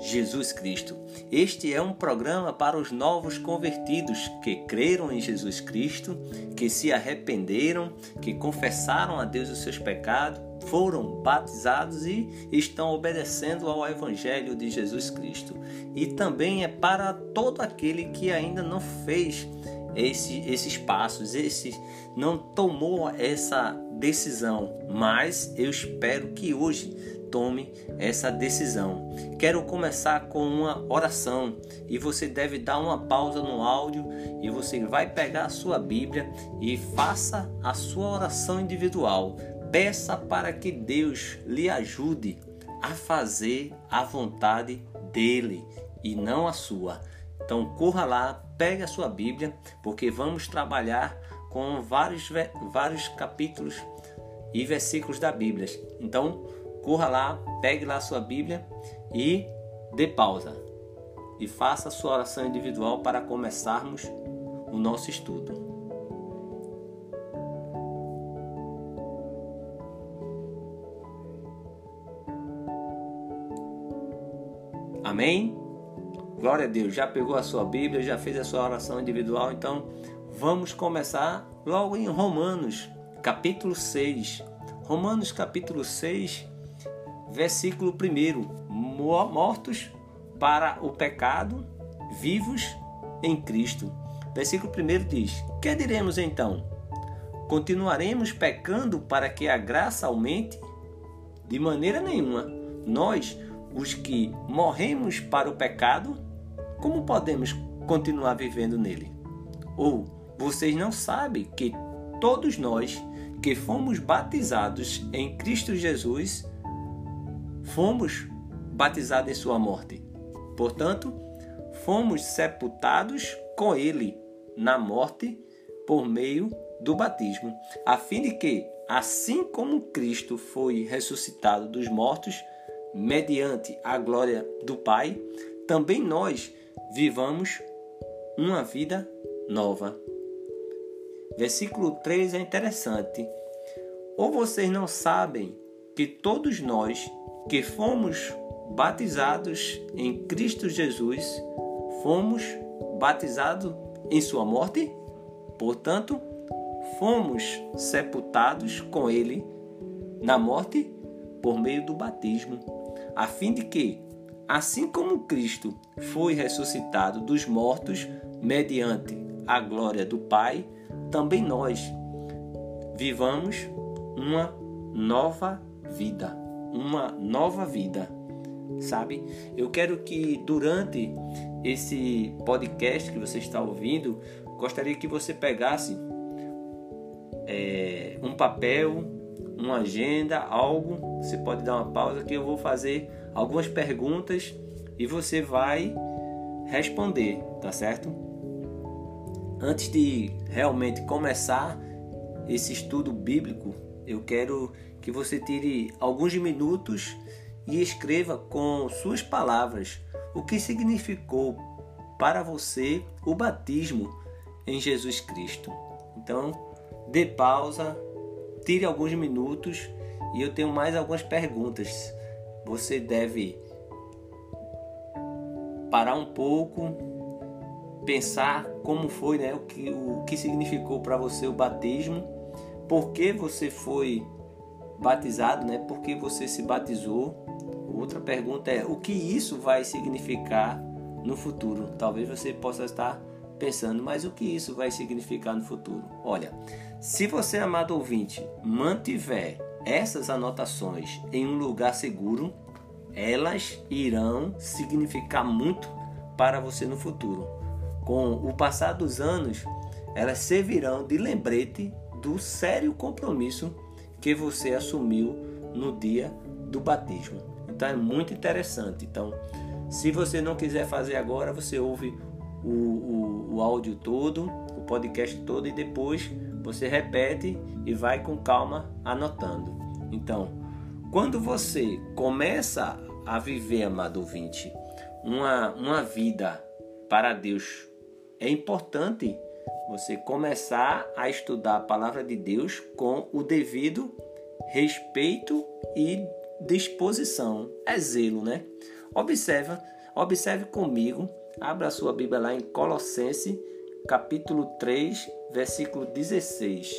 Jesus Cristo. Este é um programa para os novos convertidos que creram em Jesus Cristo, que se arrependeram, que confessaram a Deus os seus pecados, foram batizados e estão obedecendo ao Evangelho de Jesus Cristo. E também é para todo aquele que ainda não fez esse, esses passos, esse, não tomou essa decisão, mas eu espero que hoje tome essa decisão. Quero começar com uma oração e você deve dar uma pausa no áudio e você vai pegar a sua Bíblia e faça a sua oração individual. Peça para que Deus lhe ajude a fazer a vontade dele e não a sua. Então corra lá, pegue a sua Bíblia, porque vamos trabalhar com vários, vários capítulos e versículos da Bíblia. Então corra lá, pegue lá a sua Bíblia e dê pausa. E faça a sua oração individual para começarmos o nosso estudo. Amém? Glória a Deus. Já pegou a sua Bíblia, já fez a sua oração individual, então vamos começar logo em Romanos, capítulo 6. Romanos, capítulo 6, versículo 1: Mortos para o pecado, vivos em Cristo. Versículo 1 diz: Que diremos então? Continuaremos pecando para que a graça aumente? De maneira nenhuma. Nós, os que morremos para o pecado, como podemos continuar vivendo nele? Ou vocês não sabem que todos nós que fomos batizados em Cristo Jesus fomos batizados em sua morte. Portanto, fomos sepultados com ele na morte por meio do batismo, a fim de que, assim como Cristo foi ressuscitado dos mortos, mediante a glória do Pai, também nós vivamos uma vida nova. Versículo 3 é interessante. Ou vocês não sabem que todos nós que fomos batizados em Cristo Jesus, fomos batizados em sua morte, portanto, fomos sepultados com ele na morte por meio do batismo, a fim de que, assim como Cristo foi ressuscitado dos mortos mediante a glória do Pai, também nós vivamos uma nova vida uma nova vida, sabe? Eu quero que durante esse podcast que você está ouvindo, gostaria que você pegasse é, um papel, uma agenda, algo. Você pode dar uma pausa que eu vou fazer algumas perguntas e você vai responder, tá certo? Antes de realmente começar esse estudo bíblico, eu quero que você tire alguns minutos e escreva com suas palavras o que significou para você o batismo em Jesus Cristo. Então, dê pausa, tire alguns minutos e eu tenho mais algumas perguntas. Você deve parar um pouco, pensar como foi, né, o que o que significou para você o batismo, por que você foi batizado, né? Porque você se batizou. Outra pergunta é: o que isso vai significar no futuro? Talvez você possa estar pensando, mas o que isso vai significar no futuro? Olha, se você, amado ouvinte, mantiver essas anotações em um lugar seguro, elas irão significar muito para você no futuro. Com o passar dos anos, elas servirão de lembrete do sério compromisso que você assumiu no dia do batismo. Então é muito interessante. Então, Se você não quiser fazer agora, você ouve o, o, o áudio todo, o podcast todo e depois você repete e vai com calma anotando. Então, quando você começa a viver, amado ouvinte, uma, uma vida para Deus, é importante você começar a estudar a palavra de Deus com o devido respeito e disposição. É zelo, né? Observa, observe comigo, abra sua Bíblia lá em Colossenses, capítulo 3, versículo 16.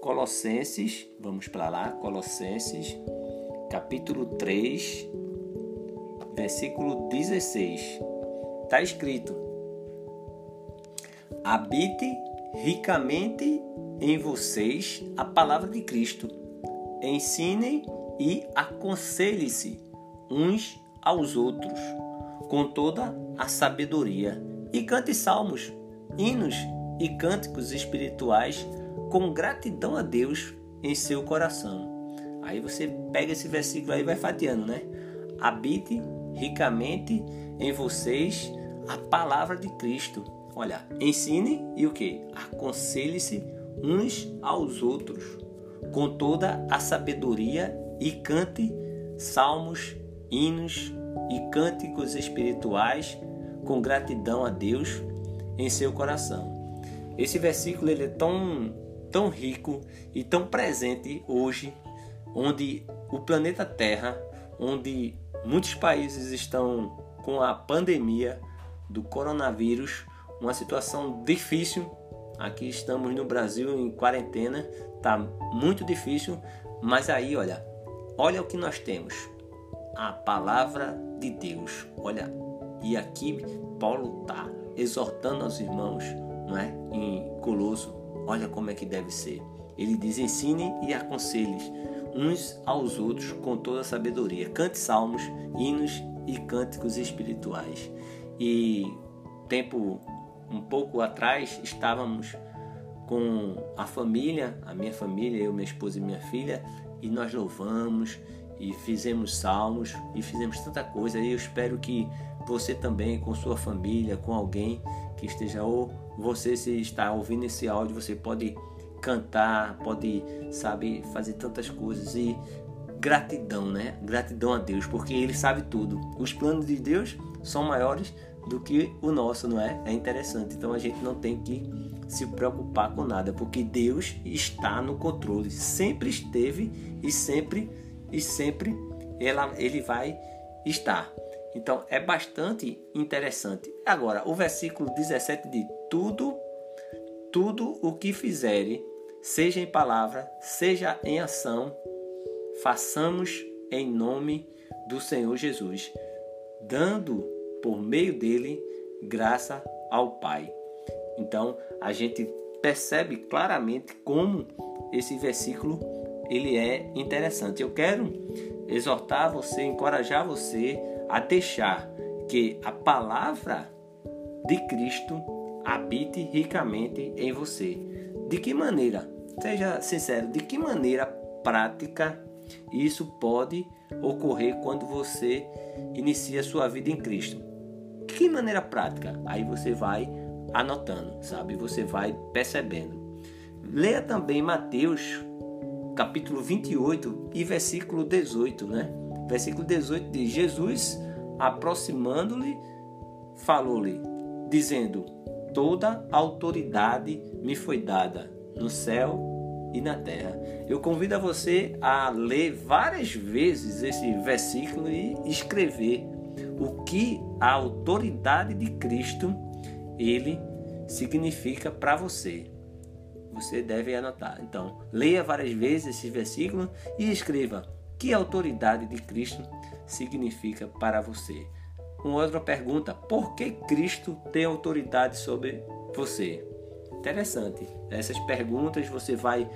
Colossenses, vamos para lá, Colossenses, capítulo 3, versículo 16. Está escrito: Habite ricamente em vocês a palavra de Cristo. Ensinem e aconselhem-se uns aos outros com toda a sabedoria e cante salmos, hinos e cânticos espirituais com gratidão a Deus em seu coração. Aí você pega esse versículo aí e vai fatiando, né? Habite ricamente em vocês a palavra de Cristo. Olha, ensine e o que? Aconselhe-se uns aos outros com toda a sabedoria e cante salmos, hinos e cânticos espirituais com gratidão a Deus em seu coração. Esse versículo ele é tão, tão rico e tão presente hoje, onde o planeta Terra, onde muitos países estão com a pandemia do coronavírus, uma situação difícil. Aqui estamos no Brasil em quarentena, tá muito difícil, mas aí, olha, olha o que nós temos. A palavra de Deus. Olha, e aqui Paulo tá exortando aos irmãos, não é? Em Colosso, olha como é que deve ser. Ele diz: ensine e aconselhe uns aos outros com toda a sabedoria. Cante salmos, hinos e cânticos espirituais. E tempo um pouco atrás estávamos com a família, a minha família, eu, minha esposa e minha filha, e nós louvamos e fizemos salmos e fizemos tanta coisa. E eu espero que você também, com sua família, com alguém que esteja ou você se está ouvindo esse áudio, você pode cantar, pode, sabe, fazer tantas coisas e gratidão, né? Gratidão a Deus, porque ele sabe tudo. Os planos de Deus são maiores do que o nosso, não é? É interessante. Então a gente não tem que se preocupar com nada, porque Deus está no controle, sempre esteve e sempre e sempre ela, ele vai estar. Então é bastante interessante. Agora, o versículo 17 diz: Tudo, tudo o que fizere, seja em palavra, seja em ação, façamos em nome do Senhor Jesus, dando por meio dele graça ao Pai. Então a gente percebe claramente como esse versículo ele é interessante. Eu quero exortar você, encorajar você a deixar que a palavra de Cristo habite ricamente em você. De que maneira? Seja sincero, de que maneira prática isso pode ocorrer quando você inicia sua vida em Cristo? Que maneira prática? Aí você vai anotando, sabe? Você vai percebendo. Leia também Mateus, capítulo 28 e versículo 18, né? Versículo 18 diz: Jesus, aproximando-lhe, falou-lhe, dizendo: Toda autoridade me foi dada no céu e na terra. Eu convido a você a ler várias vezes esse versículo e escrever o que a autoridade de Cristo ele significa para você. Você deve anotar. Então, leia várias vezes esse versículo e escreva que a autoridade de Cristo significa para você. Uma outra pergunta: por que Cristo tem autoridade sobre você? Interessante. Essas perguntas você vai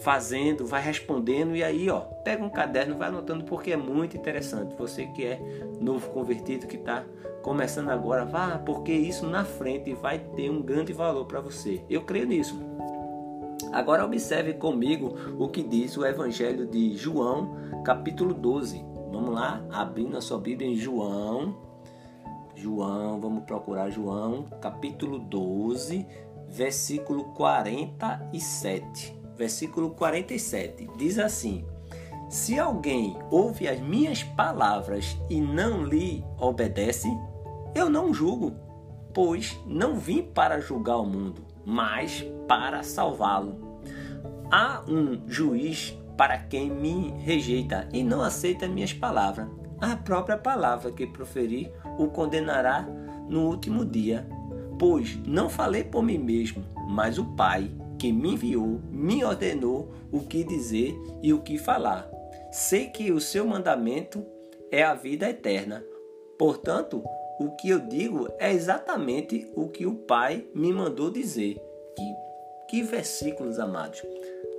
fazendo, vai respondendo e aí, ó, pega um caderno, vai anotando porque é muito interessante. Você que é novo convertido que está começando agora, vá, porque isso na frente vai ter um grande valor para você. Eu creio nisso. Agora observe comigo o que diz o Evangelho de João, capítulo 12. Vamos lá, abrindo a sua Bíblia em João, João, vamos procurar João, capítulo 12, versículo 47. Versículo 47 diz assim: Se alguém ouve as minhas palavras e não lhe obedece, eu não julgo, pois não vim para julgar o mundo, mas para salvá-lo. Há um juiz para quem me rejeita e não aceita minhas palavras. A própria palavra que proferi o condenará no último dia. Pois não falei por mim mesmo, mas o Pai que me enviou me ordenou o que dizer e o que falar. Sei que o seu mandamento é a vida eterna. Portanto, o que eu digo é exatamente o que o Pai me mandou dizer. Que, que versículos, amados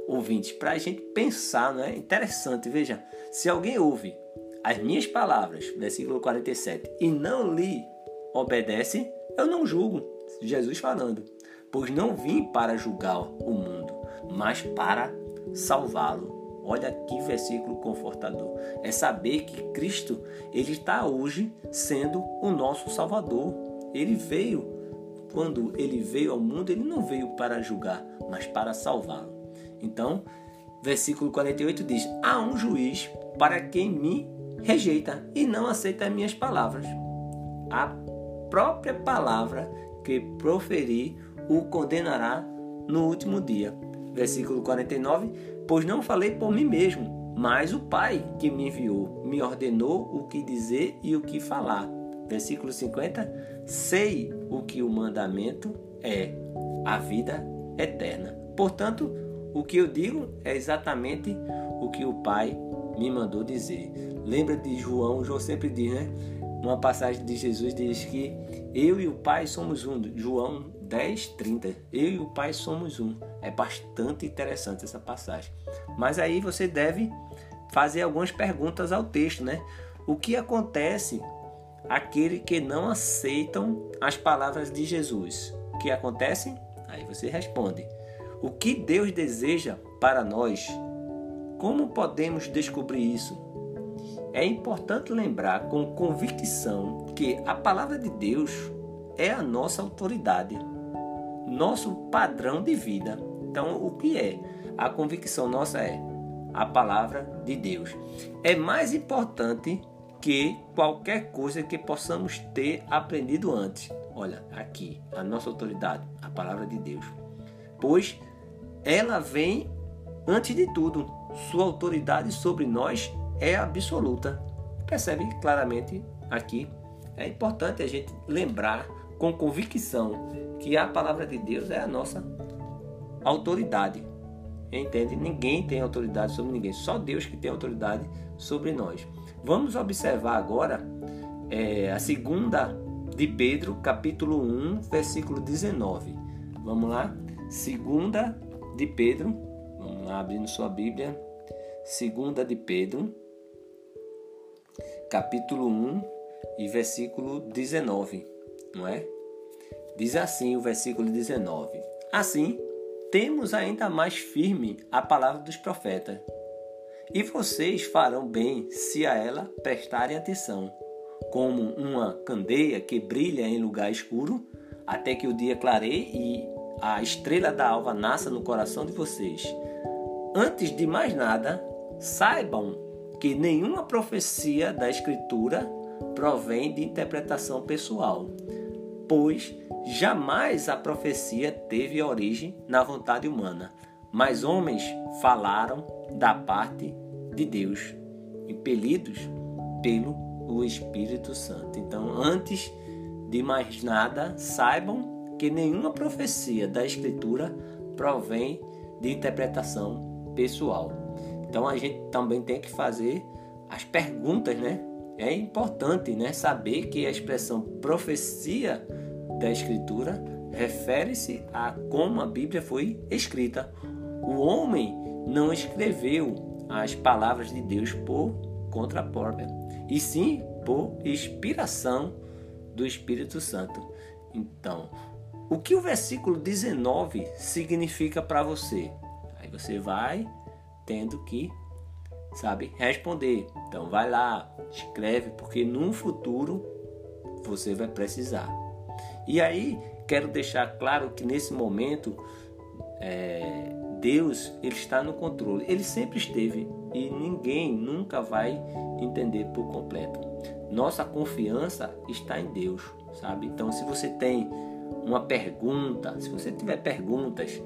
ouvintes, para a gente pensar, não é? Interessante, veja, se alguém ouve as minhas palavras, versículo 47, e não lhe obedece, eu não julgo. Jesus falando, pois não vim para julgar o mundo, mas para salvá-lo. Olha que versículo confortador. É saber que Cristo, ele está hoje sendo o nosso Salvador. Ele veio, quando ele veio ao mundo, ele não veio para julgar, mas para salvá-lo. Então, versículo 48 diz: Há um juiz para quem me rejeita e não aceita as minhas palavras. A própria palavra que proferi o condenará no último dia. Versículo 49: Pois não falei por mim mesmo, mas o Pai que me enviou me ordenou o que dizer e o que falar. Versículo 50: Sei o que o mandamento é, a vida eterna. Portanto, o que eu digo é exatamente o que o Pai me mandou dizer. Lembra de João? João sempre diz, né? Numa passagem de Jesus diz que eu e o Pai somos um. João 10, 30. Eu e o Pai somos um. É bastante interessante essa passagem. Mas aí você deve fazer algumas perguntas ao texto, né? O que acontece aquele que não aceitam as palavras de Jesus? O que acontece? Aí você responde: o que Deus deseja para nós? Como podemos descobrir isso? É importante lembrar com convicção que a palavra de Deus é a nossa autoridade, nosso padrão de vida. Então, o que é? A convicção nossa é a palavra de Deus. É mais importante que qualquer coisa que possamos ter aprendido antes. Olha, aqui, a nossa autoridade, a palavra de Deus. Pois ela vem antes de tudo. Sua autoridade sobre nós é absoluta. Percebe claramente aqui? É importante a gente lembrar com convicção que a palavra de Deus é a nossa autoridade. Entende? Ninguém tem autoridade sobre ninguém, só Deus que tem autoridade sobre nós. Vamos observar agora é, a segunda de Pedro, capítulo 1, versículo 19. Vamos lá? Segunda de Pedro, vamos lá abrindo sua Bíblia, segunda de Pedro, capítulo 1 e versículo 19, não é? Diz assim o versículo 19: Assim, temos ainda mais firme a palavra dos profetas, e vocês farão bem se a ela prestarem atenção, como uma candeia que brilha em lugar escuro, até que o dia clareie e a estrela da alva nasça no coração de vocês. Antes de mais nada, saibam que nenhuma profecia da Escritura provém de interpretação pessoal, pois jamais a profecia teve origem na vontade humana, mas homens falaram da parte de Deus, impelidos pelo Espírito Santo. Então, antes de mais nada, saibam que nenhuma profecia da Escritura provém de interpretação pessoal. Então a gente também tem que fazer as perguntas, né? É importante, né, saber que a expressão profecia da Escritura refere-se a como a Bíblia foi escrita. O homem não escreveu as palavras de Deus por conta própria, e sim por inspiração do Espírito Santo. Então, o que o versículo 19 significa para você? Aí você vai tendo que, sabe, responder. Então vai lá, escreve, porque no futuro você vai precisar. E aí, quero deixar claro que nesse momento, é, Deus ele está no controle. Ele sempre esteve e ninguém nunca vai entender por completo. Nossa confiança está em Deus, sabe? Então, se você tem uma pergunta, se você tiver perguntas,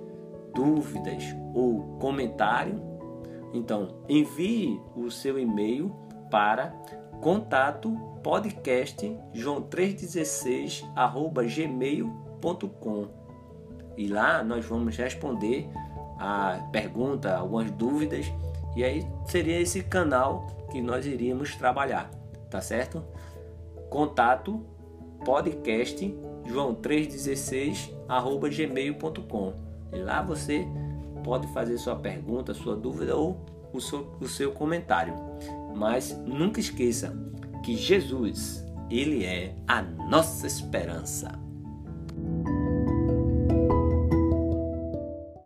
dúvidas ou comentário, então envie o seu e-mail para contato podcast joão316 gmail.com e lá nós vamos responder a pergunta, algumas dúvidas e aí seria esse canal que nós iríamos trabalhar, tá certo? Contato podcast joão316 gmail.com e lá você pode fazer sua pergunta, sua dúvida ou o seu, o seu comentário. Mas nunca esqueça que Jesus, ele é a nossa esperança.